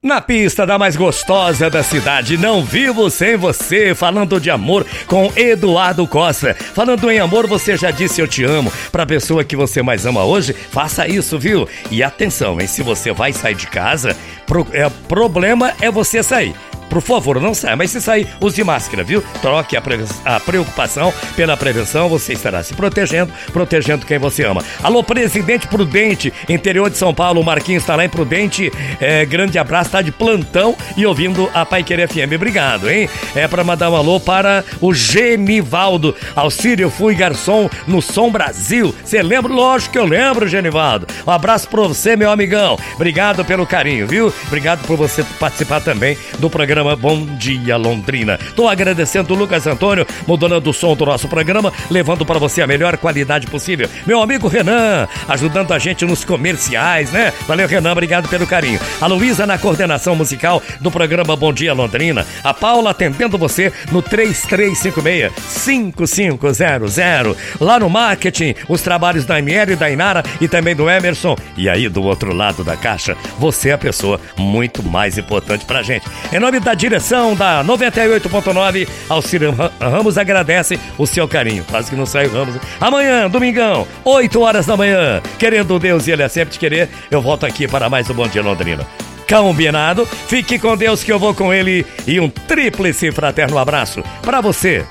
Na pista da mais gostosa da cidade, não vivo sem você, falando de amor com Eduardo Costa. Falando em amor, você já disse eu te amo. Pra pessoa que você mais ama hoje, faça isso, viu? E atenção, hein? Se você vai sair de casa, pro, é, problema é você sair. Por favor, não saia, mas se sair, use máscara, viu? Troque a, pre a, preocupação pela prevenção, você estará se protegendo, protegendo quem você ama. Alô, Presidente Prudente, interior de São Paulo, o Marquinhos está lá em Prudente. É, grande abraço, tá de plantão e ouvindo a Pai Querer FM. Obrigado, hein? É para mandar um alô para o Genivaldo. Auxílio, fui garçom no Som Brasil. Você lembra? Lógico que eu lembro, Genivaldo. Um abraço para você, meu amigão. Obrigado pelo carinho, viu? Obrigado por você participar também do programa programa Bom Dia Londrina. Tô agradecendo o Lucas Antônio, mudando o som do nosso programa, levando para você a melhor qualidade possível. Meu amigo Renan, ajudando a gente nos comerciais, né? Valeu, Renan, obrigado pelo carinho. A Luísa na coordenação musical do programa Bom Dia Londrina. A Paula atendendo você no 3356-5500. Lá no marketing, os trabalhos da ML, da Inara e também do Emerson. E aí, do outro lado da caixa, você é a pessoa muito mais importante pra gente. Em nome da da direção da 98.9, Alcir Ramos agradece o seu carinho. Quase que não sai o Ramos. Amanhã, domingão, 8 horas da manhã, querendo Deus e Ele é sempre te querer, eu volto aqui para mais um Bom Dia Londrina. Combinado? Fique com Deus que eu vou com ele e um tríplice fraterno abraço para você,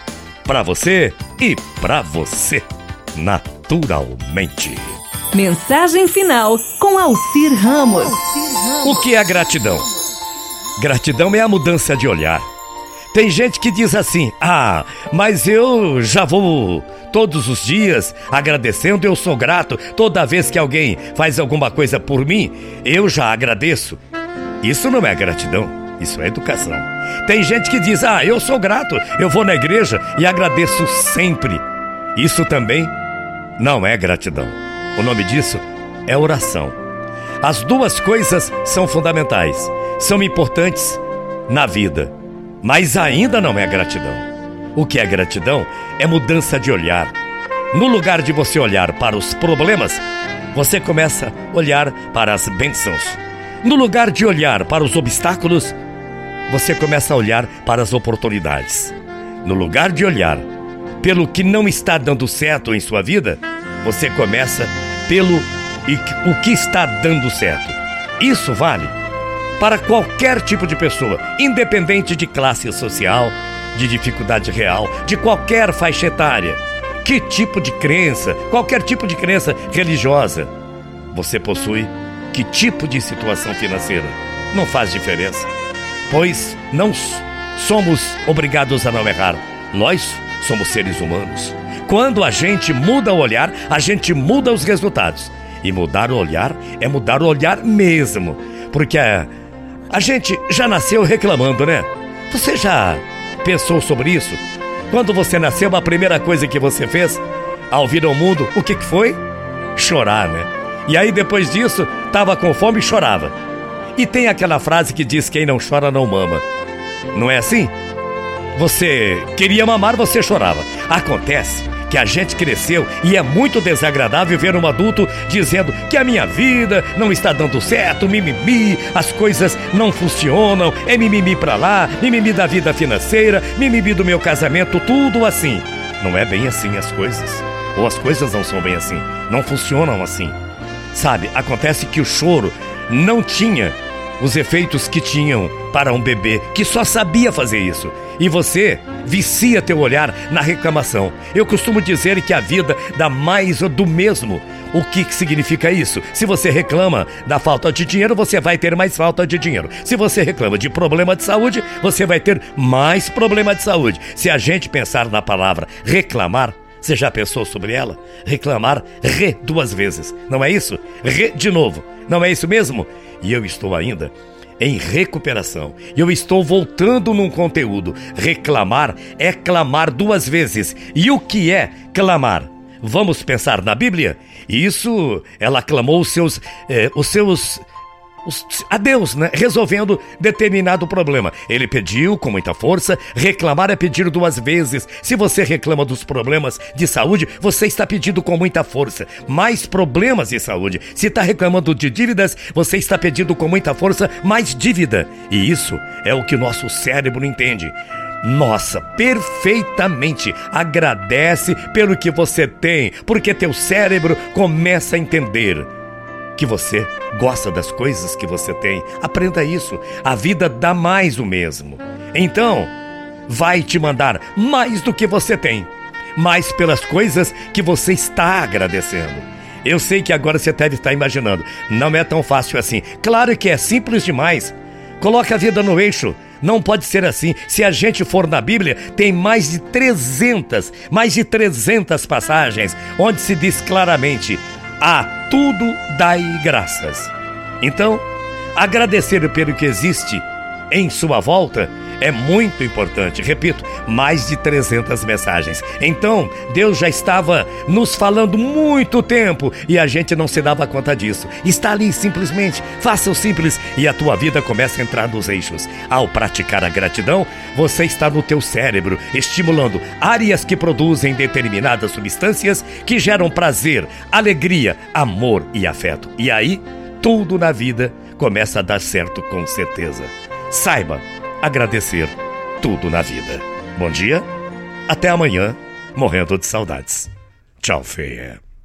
para você e para você, naturalmente. Mensagem final com Alcir Ramos. O que é gratidão? Gratidão é a mudança de olhar. Tem gente que diz assim: ah, mas eu já vou todos os dias agradecendo, eu sou grato. Toda vez que alguém faz alguma coisa por mim, eu já agradeço. Isso não é gratidão, isso é educação. Tem gente que diz: ah, eu sou grato, eu vou na igreja e agradeço sempre. Isso também não é gratidão. O nome disso é oração. As duas coisas são fundamentais são importantes na vida, mas ainda não é gratidão. O que é gratidão é mudança de olhar. No lugar de você olhar para os problemas, você começa a olhar para as bênçãos. No lugar de olhar para os obstáculos, você começa a olhar para as oportunidades. No lugar de olhar pelo que não está dando certo em sua vida, você começa pelo o que está dando certo. Isso vale para qualquer tipo de pessoa, independente de classe social, de dificuldade real, de qualquer faixa etária. Que tipo de crença, qualquer tipo de crença religiosa você possui, que tipo de situação financeira, não faz diferença. Pois não somos obrigados a não errar. Nós somos seres humanos. Quando a gente muda o olhar, a gente muda os resultados. E mudar o olhar é mudar o olhar mesmo. Porque a a gente já nasceu reclamando, né? Você já pensou sobre isso? Quando você nasceu, a primeira coisa que você fez ao vir ao mundo, o que, que foi? Chorar, né? E aí depois disso, tava com fome e chorava. E tem aquela frase que diz: quem não chora não mama. Não é assim? Você queria mamar, você chorava. Acontece que a gente cresceu e é muito desagradável ver um adulto dizendo que a minha vida não está dando certo, mimimi, as coisas não funcionam, é mimimi pra lá, mimimi da vida financeira, mimimi do meu casamento, tudo assim. Não é bem assim as coisas. Ou as coisas não são bem assim, não funcionam assim. Sabe, acontece que o choro não tinha os efeitos que tinham para um bebê que só sabia fazer isso. E você vicia teu olhar na reclamação. Eu costumo dizer que a vida dá mais do mesmo. O que significa isso? Se você reclama da falta de dinheiro, você vai ter mais falta de dinheiro. Se você reclama de problema de saúde, você vai ter mais problema de saúde. Se a gente pensar na palavra reclamar, você já pensou sobre ela? Reclamar re duas vezes. Não é isso? Re de novo. Não é isso mesmo? E eu estou ainda em recuperação. Eu estou voltando num conteúdo. Reclamar é clamar duas vezes. E o que é clamar? Vamos pensar na Bíblia? Isso, ela clamou os seus, eh, os seus a Deus, né? Resolvendo determinado problema. Ele pediu com muita força, reclamar é pedir duas vezes. Se você reclama dos problemas de saúde, você está pedindo com muita força. Mais problemas de saúde. Se está reclamando de dívidas, você está pedindo com muita força mais dívida. E isso é o que o nosso cérebro entende. Nossa, perfeitamente. Agradece pelo que você tem, porque teu cérebro começa a entender que você gosta das coisas que você tem. Aprenda isso. A vida dá mais o mesmo. Então, vai te mandar mais do que você tem, mais pelas coisas que você está agradecendo. Eu sei que agora você deve estar imaginando, não é tão fácil assim. Claro que é simples demais. Coloque a vida no eixo. Não pode ser assim. Se a gente for na Bíblia, tem mais de 300, mais de 300 passagens onde se diz claramente: a tudo dai graças. Então, agradecer pelo que existe em sua volta é muito importante. Repito, mais de 300 mensagens. Então, Deus já estava nos falando muito tempo e a gente não se dava conta disso. Está ali simplesmente. Faça o simples e a tua vida começa a entrar nos eixos. Ao praticar a gratidão, você está no teu cérebro, estimulando áreas que produzem determinadas substâncias que geram prazer, alegria, amor e afeto. E aí, tudo na vida começa a dar certo com certeza. Saiba agradecer tudo na vida. Bom dia, até amanhã, morrendo de saudades. Tchau, feia.